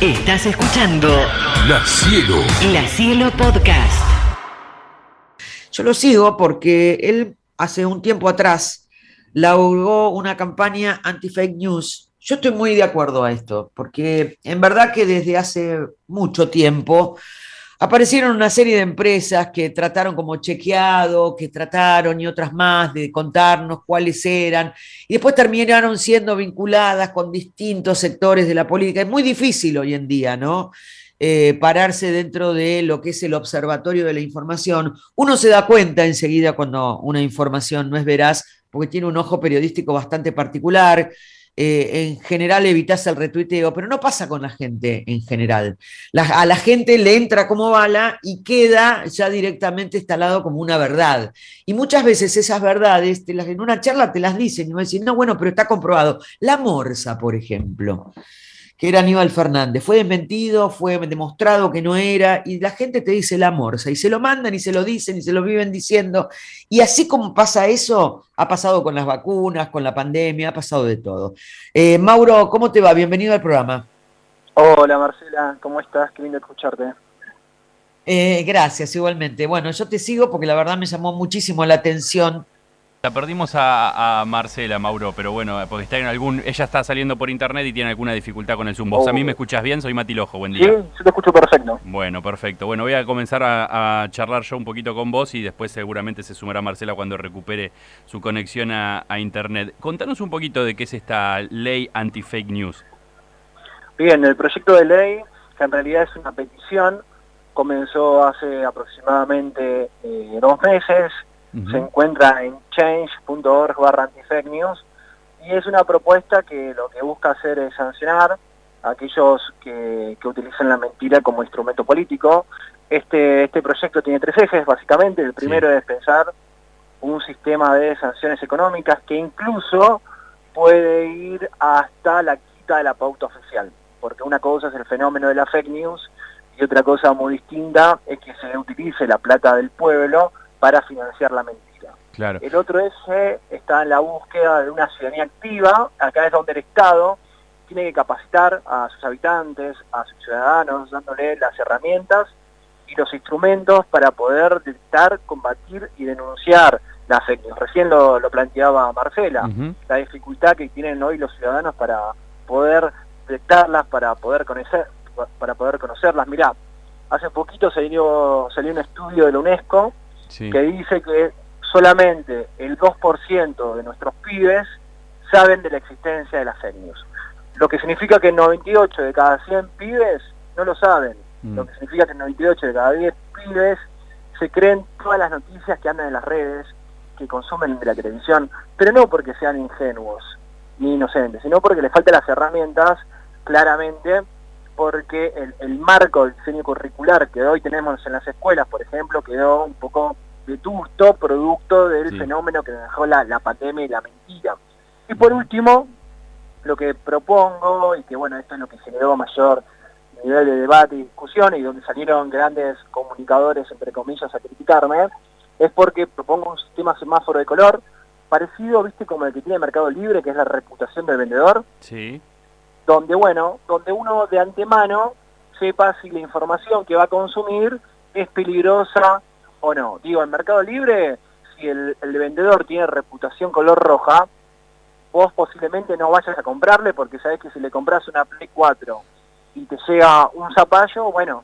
Estás escuchando La Cielo. La Cielo Podcast. Yo lo sigo porque él hace un tiempo atrás lauró una campaña anti-fake news. Yo estoy muy de acuerdo a esto, porque en verdad que desde hace mucho tiempo aparecieron una serie de empresas que trataron como chequeado, que trataron y otras más de contarnos cuáles eran, y después terminaron siendo vinculadas con distintos sectores de la política. Es muy difícil hoy en día, ¿no? Eh, pararse dentro de lo que es el observatorio de la información. Uno se da cuenta enseguida cuando una información no es veraz, porque tiene un ojo periodístico bastante particular. Eh, en general evitas el retuiteo, pero no pasa con la gente en general. a la gente le entra como bala y queda ya directamente instalado como una verdad. Y muchas veces esas verdades en una charla te las dicen y me dicen, no, bueno, pero está comprobado. La morsa, por ejemplo que era Aníbal Fernández. Fue desmentido, fue demostrado que no era, y la gente te dice la morsa, y se lo mandan y se lo dicen y se lo viven diciendo. Y así como pasa eso, ha pasado con las vacunas, con la pandemia, ha pasado de todo. Eh, Mauro, ¿cómo te va? Bienvenido al programa. Hola Marcela, ¿cómo estás? Qué lindo escucharte. Eh, gracias, igualmente. Bueno, yo te sigo porque la verdad me llamó muchísimo la atención la perdimos a, Marcela, Mauro, pero bueno, porque está en algún, ella está saliendo por internet y tiene alguna dificultad con el Zoom. ¿Vos a mí me escuchás bien? Soy Mati Lojo, buen día. Sí, yo te escucho perfecto. Bueno, perfecto. Bueno, voy a comenzar a, charlar yo un poquito con vos y después seguramente se sumará Marcela cuando recupere su conexión a, internet. Contanos un poquito de qué es esta ley anti-fake news. Bien, el proyecto de ley, que en realidad es una petición, comenzó hace aproximadamente eh, dos meses, se encuentra en change.org barra antifake news y es una propuesta que lo que busca hacer es sancionar a aquellos que, que utilizan la mentira como instrumento político. Este, este proyecto tiene tres ejes, básicamente. El primero es pensar un sistema de sanciones económicas que incluso puede ir hasta la quita de la pauta oficial, porque una cosa es el fenómeno de la fake news y otra cosa muy distinta es que se utilice la plata del pueblo para financiar la mentira. Claro. El otro eje está en la búsqueda de una ciudadanía activa, acá es donde el Estado tiene que capacitar a sus habitantes, a sus ciudadanos, dándole las herramientas y los instrumentos para poder detectar, combatir y denunciar las fake news. Recién lo, planteaba Marcela, la dificultad que tienen hoy los ciudadanos para poder detectarlas, para poder conocer, para poder conocerlas. Mirá, hace poquito salió, salió un estudio de la UNESCO que dice que solamente el 2% de nuestros pibes saben de la existencia de las fake news. Lo que significa que 98 de cada 100 pibes no lo saben. Mm. Lo que significa que 98 de cada 10 pibes se creen todas las noticias que andan en las redes, que consumen de la televisión, pero no porque sean ingenuos ni inocentes, sino porque les faltan las herramientas claramente porque el, marco del diseño curricular que hoy tenemos en las escuelas, por ejemplo, quedó un poco vetusto, producto del fenómeno que dejó la, la pandemia y la mentira. Y por último, lo que propongo, y que bueno, esto es lo que generó mayor nivel de debate y discusión, y donde salieron grandes comunicadores, entre comillas, a criticarme, es porque propongo un sistema semáforo de color, parecido, viste, como el que tiene Mercado Libre, que es la reputación del vendedor. Sí donde, bueno, donde uno de antemano sepa si la información que va a consumir es peligrosa o no. Digo, en Mercado Libre, si el, vendedor tiene reputación color roja, vos posiblemente no vayas a comprarle porque sabés que si le compras una Play 4 y te llega un zapallo, bueno,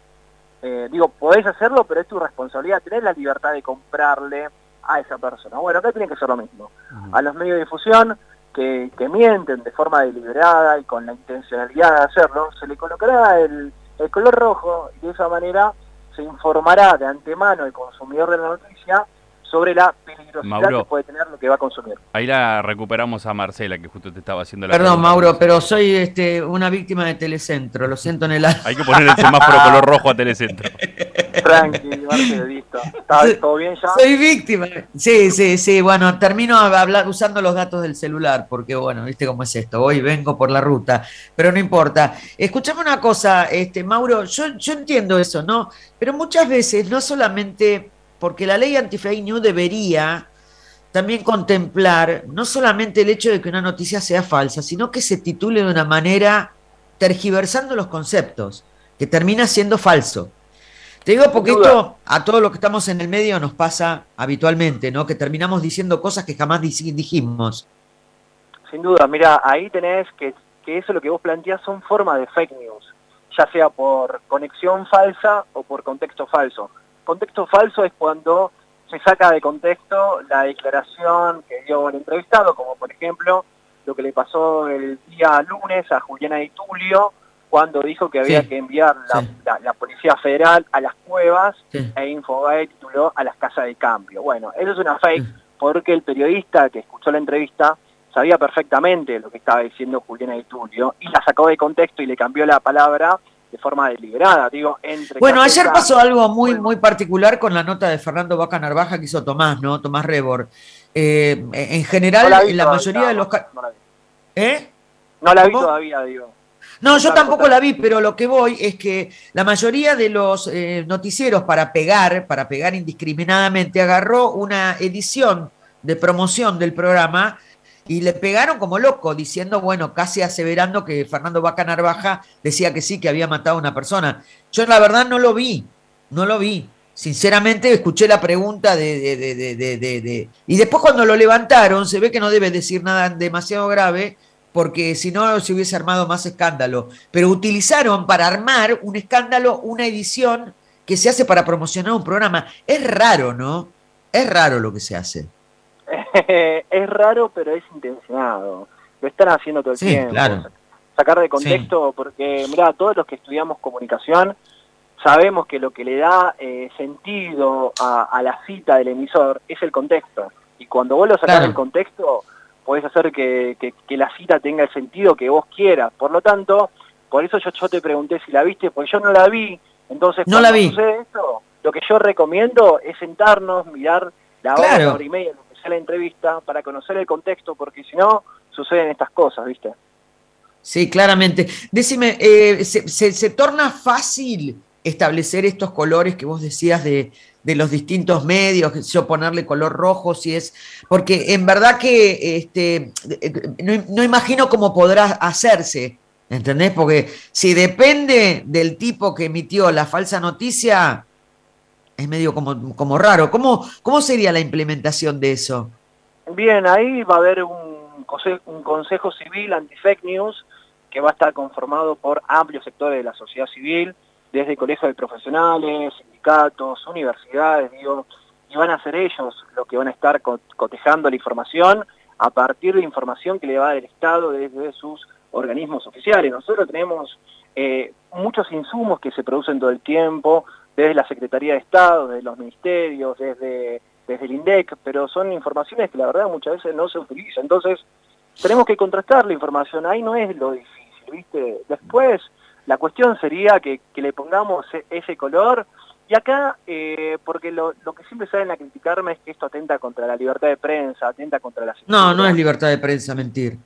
eh, digo, podés hacerlo, pero es tu responsabilidad, tenés la libertad de comprarle a esa persona. Bueno, acá tiene que ser lo mismo. A los medios de difusión que, mienten de forma deliberada y con la intencionalidad de hacerlo, se le colocará el, color rojo y de esa manera se informará de antemano el consumidor de la noticia sobre la peligrosidad que puede tener lo que va a consumir. Ahí la recuperamos a Marcela, que justo te estaba haciendo la Perdón, Mauro, pero soy este, una víctima de Telecentro, lo siento en el Hay que poner el semáforo color rojo a Telecentro. Tranqui, listo. ¿Está todo bien ya? Soy víctima. Sí, sí, sí. Bueno, termino hablar, usando los datos del celular, porque bueno, viste cómo es esto. Hoy vengo por la ruta, pero no importa. Escuchame una cosa, este, Mauro, yo, yo entiendo eso, ¿no? Pero muchas veces no solamente porque la ley anti-fake news debería también contemplar no solamente el hecho de que una noticia sea falsa, sino que se titule de una manera tergiversando los conceptos, que termina siendo falso. Te digo porque esto a todos los que estamos en el medio nos pasa habitualmente, ¿no? Que terminamos diciendo cosas que jamás dij- dijimos. Sin duda, mira, ahí tenés que, que eso lo que vos planteás son formas de fake news, ya sea por conexión falsa o por contexto falso. Contexto falso es cuando se saca de contexto la declaración que dio el entrevistado, como por ejemplo lo que le pasó el día lunes a Juliana Di Tulio, cuando dijo que había Sí, que enviar la, sí. la- la Policía Federal a las cuevas Sí. e Infobae tituló a las casas de cambio. Bueno, eso es una fake Sí. porque el periodista que escuchó la entrevista sabía perfectamente lo que estaba diciendo Juliana Di Tulio y la sacó de contexto y le cambió la palabra de forma deliberada, digo, entre Bueno, ayer pasó algo muy, muy particular con la nota de Fernando Vaca Narvaja que hizo Tomás, ¿no? Tomás Rebor. Eh, en general, No la vi la todavía, mayoría de los... No la vi, ¿Eh? No la vi ¿Cómo? todavía, digo. No, yo tampoco la vi, pero lo que voy es que la mayoría de los eh, noticieros para pegar, para pegar indiscriminadamente, agarró una edición de promoción del programa y le pegaron como loco, diciendo, bueno, casi aseverando que Fernando Vaca Narvaja decía que sí, que había matado a una persona. Yo la verdad no lo vi, no lo vi. Sinceramente escuché la pregunta de, de- de- de- Y después cuando lo levantaron, se ve que no debe decir nada demasiado grave, porque si no se hubiese armado más escándalo. Pero utilizaron para armar un escándalo una edición que se hace para promocionar un programa. Es raro, ¿no? Es raro lo que se hace. es raro, pero es intencionado. Lo están haciendo todo el Sí, tiempo. claro. Sacar de contexto, porque, mira, todos los que estudiamos comunicación sabemos que lo que le da eh, sentido a, a la cita del emisor es el contexto. Y cuando vos lo sacás Claro. del contexto, podés hacer que, que- que la cita tenga el sentido que vos quieras. Por lo tanto, por eso yo, yo te pregunté si la viste, porque yo no la vi. Entonces, No la vi. sucede esto, lo que yo recomiendo es sentarnos, mirar la hora, Claro. la hora y media, la entrevista, para conocer el contexto, porque si no, suceden estas cosas, ¿viste? Sí, claramente. Decime, eh, ¿se, torna fácil establecer estos colores que vos decías de, de los distintos medios, yo ponerle color rojo, si es, porque en verdad que este, no, no imagino cómo podrá hacerse, ¿entendés? Porque si depende del tipo que emitió la falsa noticia, es medio como, como raro. ¿Cómo, ¿Cómo sería la implementación de eso? Bien, ahí va a haber un, un consejo civil anti-fake news que va a estar conformado por amplios sectores de la sociedad civil, desde colegios de profesionales, sindicatos, universidades, digo, y van a ser ellos los que van a estar co- cotejando la información a partir de información que le va a dar el Estado desde sus organismos oficiales. Nosotros tenemos eh, muchos insumos que se producen todo el tiempo, desde la Secretaría de Estado, desde los ministerios, desde, desde el INDEC, pero son informaciones que la verdad muchas veces no se utilizan. Entonces, tenemos que contrastar la información, ahí no es lo difícil, ¿viste? Después, la cuestión sería que, que le pongamos e- ese color, y acá, eh, porque lo, lo que siempre salen a criticarme es que esto atenta contra la libertad de prensa, atenta contra la No, no es libertad de prensa mentir.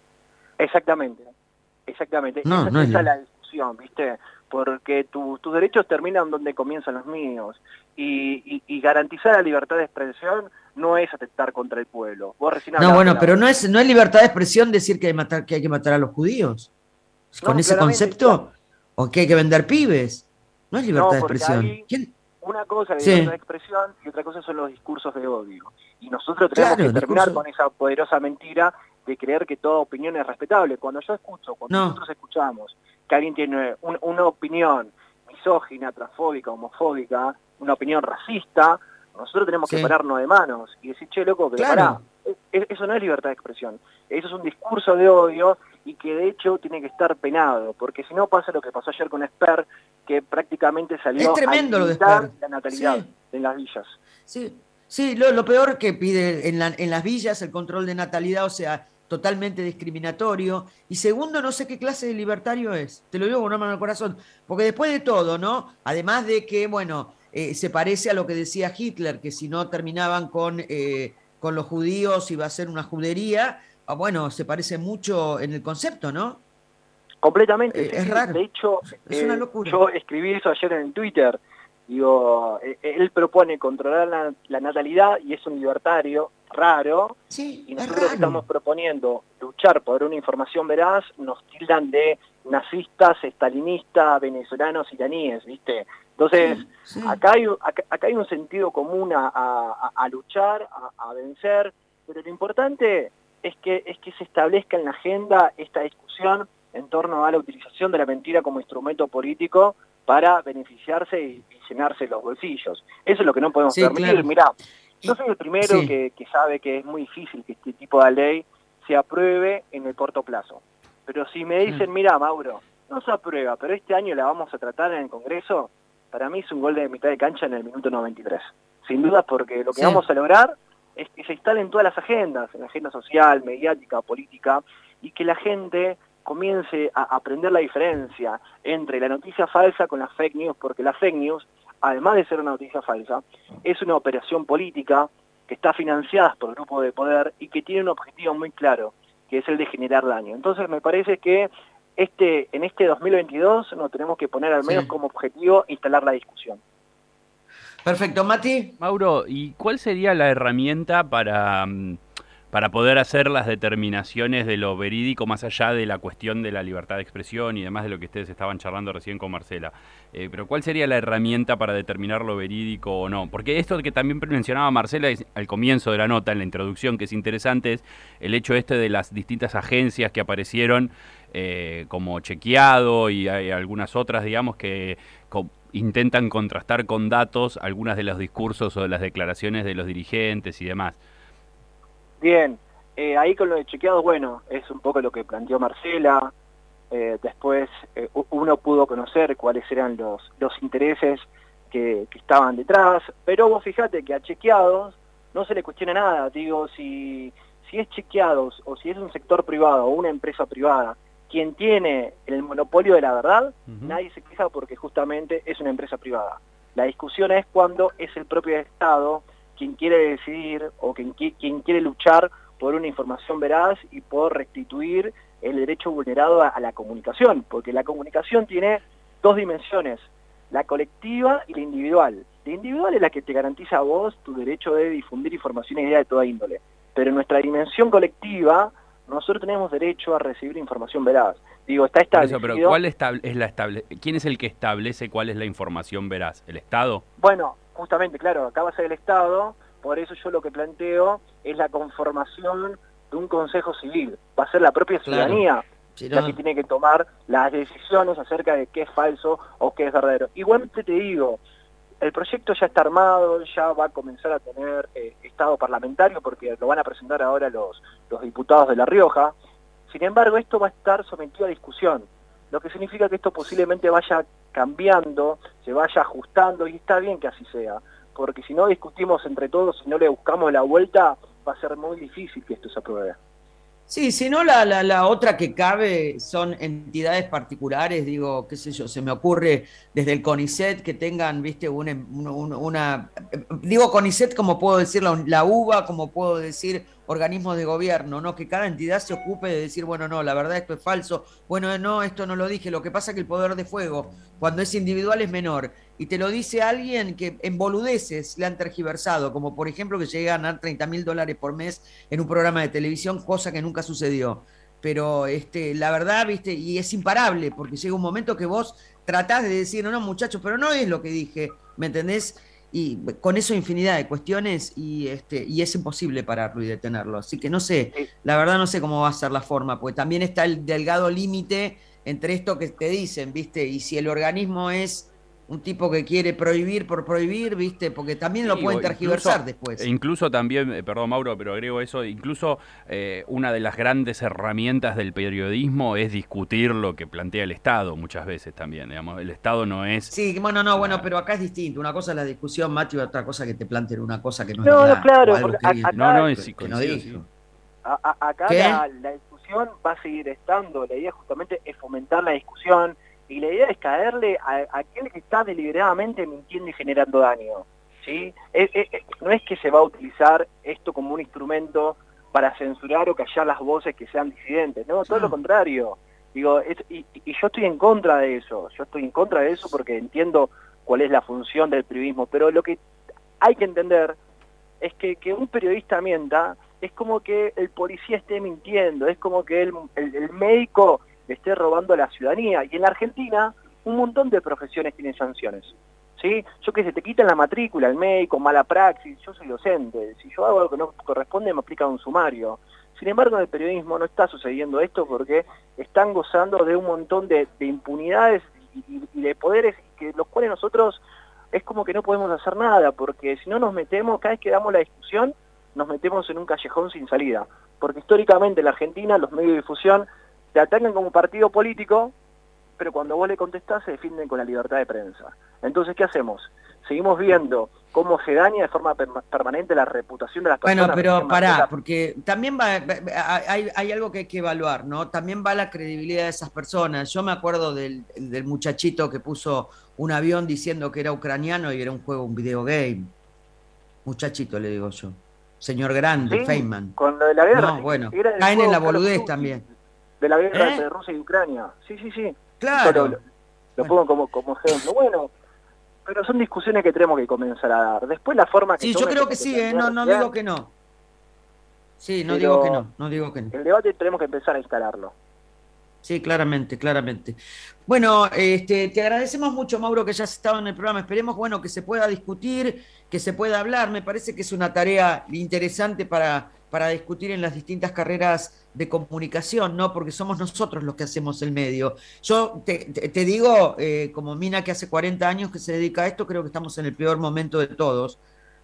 Exactamente, exactamente. No, esa, no es esa la discusión, ¿viste? Porque tu- tus derechos terminan donde comienzan los míos. Y, y- y garantizar la libertad de expresión no es atentar contra el pueblo. Vos recién No, bueno, pero no es, no es libertad de expresión decir que hay, matar, que hay que matar a los judíos. No, Con ese concepto, o que hay que vender pibes. No es libertad No, de expresión. Una cosa es Sí. libertad de expresión y otra cosa son los discursos de odio. Y nosotros tenemos Claro, que terminar discurso- con esa poderosa mentira de creer que toda opinión es respetable. Cuando yo escucho, cuando No. nosotros escuchamos que alguien tiene un- una opinión misógina, transfóbica, homofóbica, una opinión racista, nosotros tenemos que pararnos de manos y decir, che, loco, que Claro. pará. Eso no es libertad de expresión. Eso es un discurso de odio y que de hecho tiene que estar penado, porque si no pasa lo que pasó ayer con Esper, que prácticamente salió Es tremendo a lo de Esper. la natalidad Sí. en las villas. Sí, sí lo, lo peor que pide en, la- en las villas el control de natalidad, o sea, totalmente discriminatorio. Y segundo, no sé qué clase de libertario es. Te lo digo con una mano al corazón. Porque después de todo, ¿no? Además de que, bueno, eh, se parece a lo que decía Hitler, que si no terminaban con, eh, con los judíos iba a ser una judería. Ah, bueno, se parece mucho en el concepto, ¿no? Completamente. Eh, sí, es raro. De hecho, Es una eh, locura. yo escribí eso ayer en Twitter. Digo, e- él propone controlar la, la natalidad y es un libertario raro, Sí, y es nosotros raro. estamos proponiendo luchar por una información veraz, nos tildan de nazistas, estalinistas, venezolanos, iraníes, ¿viste? Entonces, Sí, sí. acá, hay, acá, acá hay un sentido común a, a- a luchar, a, a vencer, pero lo importante es que, es que se establezca en la agenda esta discusión en torno a la utilización de la mentira como instrumento político para beneficiarse y, llenarse los bolsillos. Eso es lo que no podemos Sí, permitir. claro. Mirá, yo soy el primero Sí. que, que sabe que es muy difícil que este tipo de ley se apruebe en el corto plazo. Pero si me dicen, mira, Mauro, no se aprueba, pero este año la vamos a tratar en el Congreso, para mí es un gol de mitad de cancha en el minuto 93. Sin duda porque lo que Sí. vamos a lograr es que se instalen todas las agendas, en la agenda social, mediática, política, y que la gente comience a aprender la diferencia entre la noticia falsa con las fake news, porque las fake news, además de ser una noticia falsa, es una operación política que está financiada por grupos de poder y que tiene un objetivo muy claro, que es el de generar daño. Entonces me parece que este, en este 2022 nos tenemos que poner al menos Sí. como objetivo instalar la discusión. Perfecto, Mati. Mauro, ¿y cuál sería la herramienta para, mm, para poder hacer las determinaciones de lo verídico más allá de la cuestión de la libertad de expresión y demás de lo que ustedes estaban charlando recién con Marcela? Eh, pero ¿cuál sería la herramienta para determinar lo verídico o no? Porque esto que también mencionaba Marcela al comienzo de la nota, en la introducción, que es interesante, es el hecho este de las distintas agencias que aparecieron eh, como chequeado y hay algunas otras, digamos, que intentan contrastar con datos algunas de los discursos o de las declaraciones de los dirigentes y demás. Bien, eh, ahí con lo de chequeados, bueno, es un poco lo que planteó Marcela. eh, después eh, uno pudo conocer cuáles eran los, los intereses que, que estaban detrás, pero vos fíjate que a chequeados no se le cuestiona nada. Digo, si, si es chequeados o si es un sector privado o una empresa privada quien tiene el monopolio de la verdad, nadie se queja porque justamente es una empresa privada. La discusión es cuando es el propio Estado quien quiere decidir o quien, qui- quien quiere luchar por una información veraz y por restituir el derecho vulnerado a, a la comunicación, porque la comunicación tiene dos dimensiones, la colectiva y la individual. La individual es la que te garantiza a vos tu derecho de difundir información y ideas de toda índole, pero en nuestra dimensión colectiva nosotros tenemos derecho a recibir información veraz. Digo, está establecido... eso, pero ¿cuál estable- es la estable ¿quién es el que establece cuál es la información veraz? ¿El Estado? Bueno, justamente, claro, acá va a ser el Estado, por eso yo lo que planteo es la conformación de un Consejo Civil. Va a ser la propia Claro. ciudadanía la que tiene que tomar las decisiones acerca de qué es falso o qué es verdadero. Igualmente te digo, el proyecto ya está armado, ya va a comenzar a tener eh, estado parlamentario porque lo van a presentar ahora los, los diputados de La Rioja. Sin embargo, esto va a estar sometido a discusión, lo que significa que esto posiblemente vaya cambiando, se vaya ajustando y está bien que así sea, porque si no discutimos entre todos y no le buscamos la vuelta, va a ser muy difícil que esto se apruebe. Sí, si no, la, la, otra que cabe son entidades particulares, digo, qué sé yo, se me ocurre desde el CONICET que tengan, viste, una, una, una- digo CONICET como puedo decir la, la UBA, como puedo decir organismos de gobierno, ¿no? Que cada entidad se ocupe de decir, bueno, no, la verdad esto es falso, bueno, no, esto no lo dije, lo que pasa es que el poder de fuego, cuando es individual es menor, y te lo dice alguien que en boludeces le han tergiversado, como por ejemplo que llegue a ganar 30 mil dólares por mes en un programa de televisión, cosa que nunca sucedió. Pero este, la verdad, viste, y es imparable, porque llega un momento que vos tratás de decir, no, no, muchachos, pero no es lo que dije, ¿me entendés? Y con eso infinidad de cuestiones y, este, y es imposible pararlo y detenerlo. Así que no sé, la verdad no sé cómo va a ser la forma, porque también está el delgado límite entre esto que te dicen, ¿viste? Y si el organismo es un tipo que quiere prohibir por prohibir, ¿viste? Porque también lo pueden tergiversar incluso- después. e incluso también, eh, perdón Mauro, pero agrego eso, incluso eh, una de las grandes herramientas del periodismo es discutir lo que plantea el Estado muchas veces también, digamos, el Estado no es... Sí, bueno, no, bueno, Ah. pero acá es distinto. Una cosa es la discusión, Mati, y otra cosa que te planteen una cosa que no, No, es no, verdad. claro, o algo porque que a- dice- acá- No, no, es, que sí, no coincido, dijo. sí. A- a- acá la, la discusión va a seguir estando, la idea justamente es fomentar la discusión y la idea es caerle a, a aquel que está deliberadamente mintiendo y generando daño. ¿sí? Es- es- es- no es que se va a utilizar esto como un instrumento para censurar o callar las voces que sean disidentes, no, todo lo contrario. Digo, es- y, y yo estoy en contra de eso, yo estoy en contra de eso porque entiendo cuál es la función del periodismo, pero lo que hay que entender es que que un periodista mienta es como que el policía esté mintiendo, es como que el, el, médico esté robando a la ciudadanía. Y en la Argentina un montón de profesiones tienen sanciones. ¿sí? Yo que se te quitan la matrícula, el médico, mala praxis, yo soy docente, si yo hago algo que no corresponde me aplica un sumario. Sin embargo, en el periodismo no está sucediendo esto porque están gozando de un montón de, impunidades y, de poderes que los cuales nosotros es como que no podemos hacer nada, porque si no nos metemos, cada vez que damos la discusión, nos metemos en un callejón sin salida. Porque históricamente en la Argentina los medios de difusión te atacan como partido político, pero cuando vos le contestás se defienden con la libertad de prensa. Entonces, ¿qué hacemos? Seguimos viendo cómo se daña de forma permanente la reputación de las personas. Bueno, pero pará, porque también va, hay, hay, algo que hay que evaluar, ¿no? También va la credibilidad de esas personas. Yo me acuerdo del, del muchachito que puso un avión diciendo que era ucraniano y era un juego, un videogame. Muchachito, le digo yo. Señor grande, Feynman. Con lo de la guerra. No, bueno, caen en la boludez también. De la guerra ¿Eh? entre Rusia y Ucrania. Sí, sí, sí. Claro. Lo, pongo como, como ejemplo. Bueno, pero son discusiones que tenemos que comenzar a dar. Después la forma que... Sí, yo creo que sí, ¿eh? no, no digo que no. Sí, no digo que no, no digo que no. El debate tenemos que empezar a instalarlo. Sí, claramente, claramente. Bueno, este, te agradecemos mucho, Mauro, que hayas estado en el programa. Esperemos, bueno, que se pueda discutir, que se pueda hablar. Me parece que es una tarea interesante para, para discutir en las distintas carreras de comunicación, ¿no? Porque somos nosotros los que hacemos el medio. Yo te, digo, eh, como Mina que hace 40 años que se dedica a esto, creo que estamos en el peor momento de todos.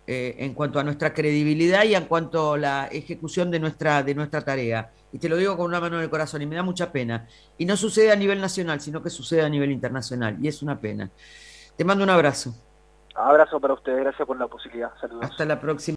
Eh, en cuanto a nuestra credibilidad y en cuanto a la ejecución de nuestra, de nuestra tarea. Y te lo digo con una mano en el corazón y me da mucha pena. Y no sucede a nivel nacional, sino que sucede a nivel internacional. Y es una pena. Te mando un abrazo. Abrazo para ustedes, gracias por la posibilidad. Saludos. Hasta la próxima.